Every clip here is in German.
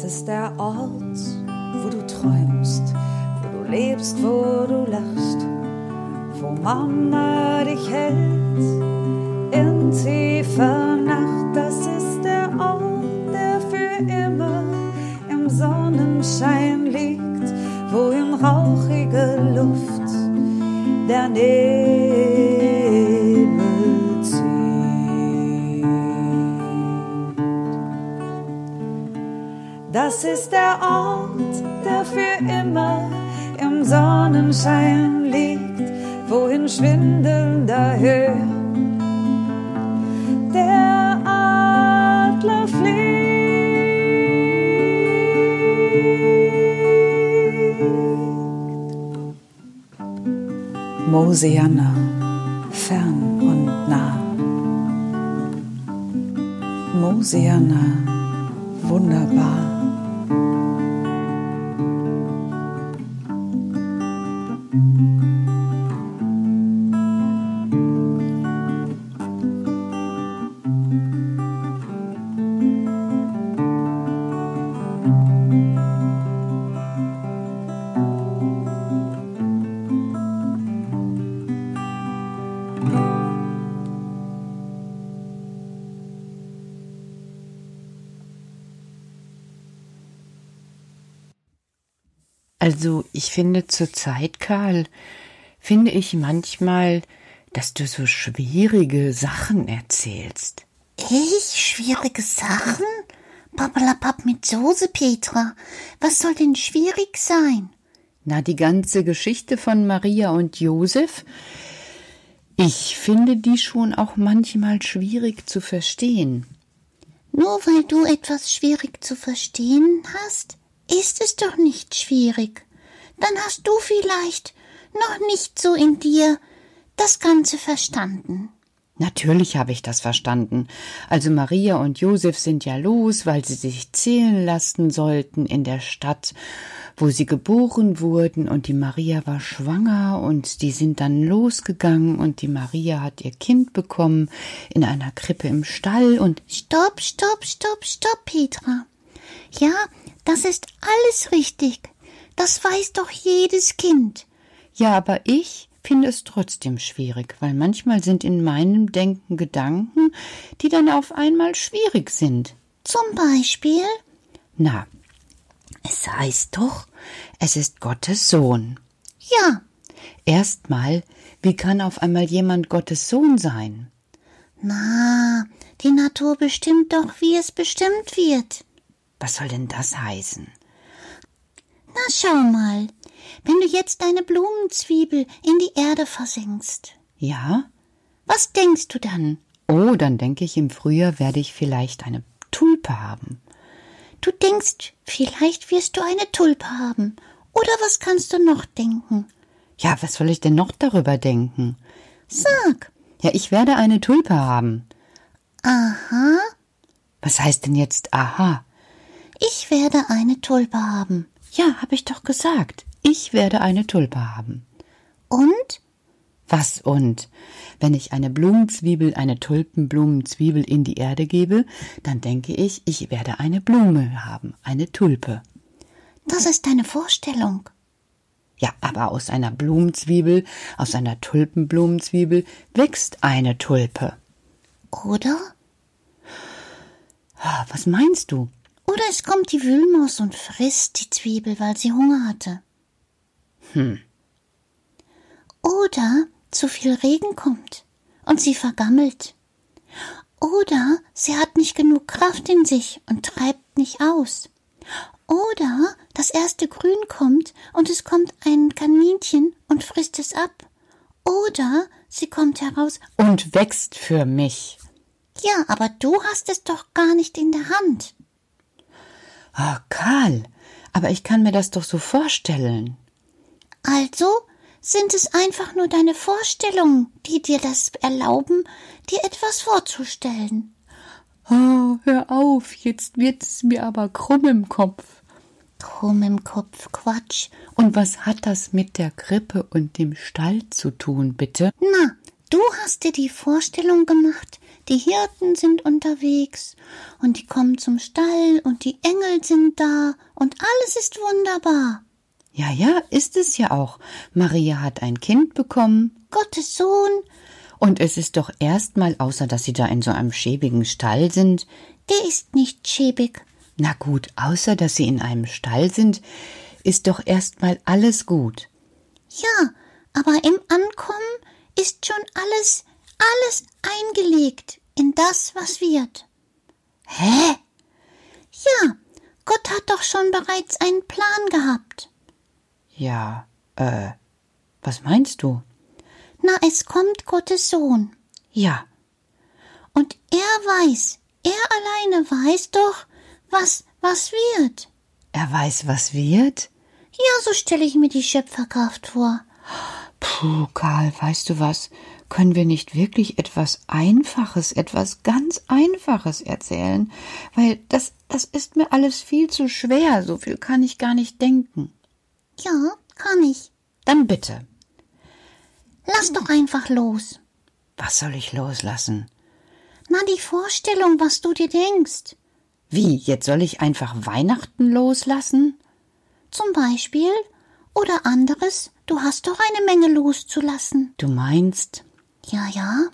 Das ist der Ort, wo du träumst, wo du lebst, wo du lachst, wo Mama dich hält in tiefer Nacht. Das ist der Ort, der für immer im Sonnenschein liegt, wo in rauchige Luft der Nebel Das ist der Ort, der für immer im Sonnenschein liegt, wo in schwindelnder Höhe der Adler fliegt. Mosiana, fern und nah. Mosiana, wunderbar. Thank you. Also ich finde zurzeit, Karl, finde ich manchmal, dass du so schwierige Sachen erzählst. Ich? Schwierige Sachen? Pappalapapp mit Soße, Petra. Was soll denn schwierig sein? Na, die ganze Geschichte von Maria und Josef, ich finde die schon auch manchmal schwierig zu verstehen. Nur weil du etwas schwierig zu verstehen hast, ist es doch nicht schwierig. Dann hast du vielleicht noch nicht so in dir das Ganze verstanden. Natürlich habe ich das verstanden. Also Maria und Josef sind ja los, weil sie sich zählen lassen sollten in der Stadt, wo sie geboren wurden, und die Maria war schwanger, und die sind dann losgegangen, und die Maria hat ihr Kind bekommen in einer Krippe im Stall, und Stopp, stopp, stopp, stopp, Petra. Ja, das ist alles richtig. Das weiß doch jedes Kind. ja, aber ich finde es trotzdem schwierig, weil manchmal sind in meinem Denken Gedanken, die dann auf einmal schwierig sind. Zum Beispiel? Na, es heißt doch, es ist Gottes Sohn. Ja, Erstmal, wie kann auf einmal jemand Gottes Sohn sein? na, die Natur bestimmt doch, wie es bestimmt wird. Was soll denn das heißen? Na schau mal, wenn du jetzt deine Blumenzwiebel in die Erde versenkst, Ja? was denkst du dann? Oh, dann denke ich, im Frühjahr werde ich vielleicht eine Tulpe haben. Du denkst, vielleicht wirst du eine Tulpe haben. Oder was kannst du noch denken? Ja, was soll ich denn noch darüber denken? Sag. Ja, ich werde eine Tulpe haben. Aha, Was heißt denn jetzt aha? Ich werde eine Tulpe haben. Ja, habe ich doch gesagt. Ich werde eine Tulpe haben. Und? Was und? Wenn ich eine Blumenzwiebel, eine Tulpenblumenzwiebel in die Erde gebe, dann denke ich, ich werde eine Blume haben, eine Tulpe. Das ist deine Vorstellung. Ja, aber aus einer Blumenzwiebel, aus einer Tulpenblumenzwiebel wächst eine Tulpe. Oder? Ah, Was meinst du? Oder es kommt die Wühlmaus und frisst die Zwiebel, weil sie Hunger hatte. Hm. Oder zu viel Regen kommt und sie vergammelt. Oder sie hat nicht genug Kraft in sich und treibt nicht aus. Oder das erste Grün kommt und es kommt ein Kaninchen und frisst es ab. Oder sie kommt heraus. Und wächst für mich. Ja, aber du hast es doch gar nicht in der Hand. Ah, Karl, aber ich kann mir das doch so vorstellen. Also sind es einfach nur deine Vorstellungen, die dir das erlauben, dir etwas vorzustellen. Oh, hör auf, jetzt wird es mir aber krumm im Kopf. Krumm im Kopf, Quatsch. Und was hat das mit der Krippe und dem Stall zu tun, bitte? Na, du hast dir die Vorstellung gemacht, die Hirten sind unterwegs und die kommen zum Stall und die Engel sind da und alles ist wunderbar. Ja, ja, ist es ja auch. Maria hat ein Kind bekommen. Gottes Sohn, Und es ist doch erstmal, außer dass sie da in so einem schäbigen Stall sind, der ist nicht schäbig. na gut, außer dass sie in einem Stall sind, ist doch erstmal alles gut. Ja, aber im Ankommen ist schon alles, alles eingelegt in das, was wird. Hä? Ja, Gott hat doch schon bereits einen Plan gehabt. Ja, äh, was meinst du? Na, es kommt Gottes Sohn. Ja, Und er weiß, er alleine weiß doch, was, was wird. er weiß, was wird? Ja, so stelle ich mir die Schöpferkraft vor. Puh, Karl, weißt du was? Können wir nicht wirklich etwas Einfaches, etwas ganz Einfaches erzählen? Weil das, das ist mir alles viel zu schwer, so viel kann ich gar nicht denken. Ja, kann ich. Dann bitte. Lass doch einfach los. Was soll ich loslassen? Na, die Vorstellung, was du dir denkst. Wie, jetzt soll ich einfach Weihnachten loslassen? Zum Beispiel. Oder anderes, du hast doch eine Menge loszulassen. Du meinst, Ja, ja.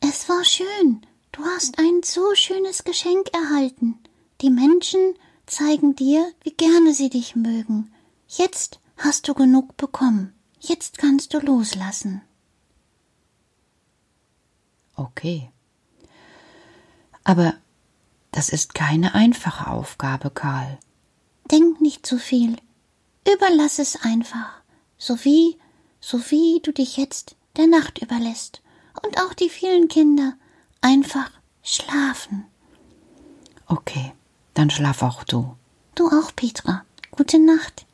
Es war schön. Du hast ein so schönes Geschenk erhalten. Die Menschen zeigen dir, wie gerne sie dich mögen. Jetzt hast du genug bekommen. Jetzt kannst du loslassen. okay. Aber das ist keine einfache Aufgabe, Karl. Denk nicht zu viel. Überlass es einfach. So wie, so wie du dich jetzt der Nacht überlässt. Und auch die vielen Kinder. Einfach schlafen. Okay, dann schlaf auch du. Du auch, Petra. Gute Nacht.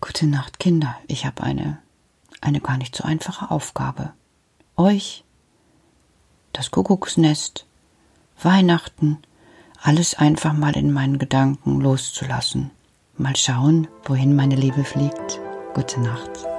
Gute Nacht, Kinder. Ich habe eine, eine gar nicht so einfache Aufgabe. Euch, das Kuckucksnest, Weihnachten, alles einfach mal in meinen Gedanken loszulassen. Mal schauen, wohin meine Liebe fliegt. Gute Nacht.